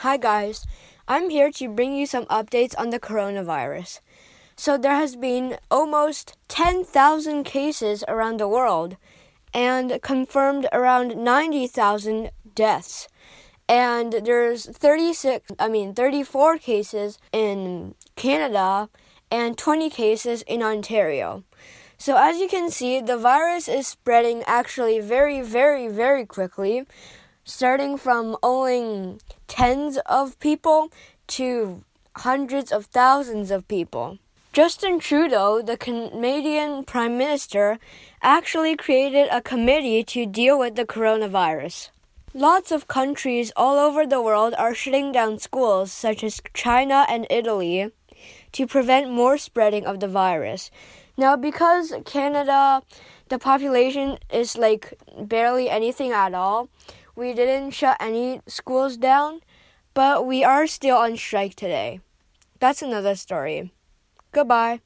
Hi, guys. I'm here to bring you some updates on the coronavirus. So, there has been almost 10,000 cases around the world and confirmed around 90,000 deaths. And there's 36, I mean 34 cases in Canada and 20 cases in Ontario. So as you can see, the virus is spreading actually very very very quickly starting from only tens of people to hundreds of thousands of people. Justin Trudeau, the Canadian Prime Minister, actually created a committee to deal with the coronavirus. Lots of countries all over the world are shutting down schools, such as China and Italy, to prevent more spreading of the virus. Now, because Canada, the population is like barely anything at all, we didn't shut any schools down, but we are still on strike today. That's another story. Goodbye.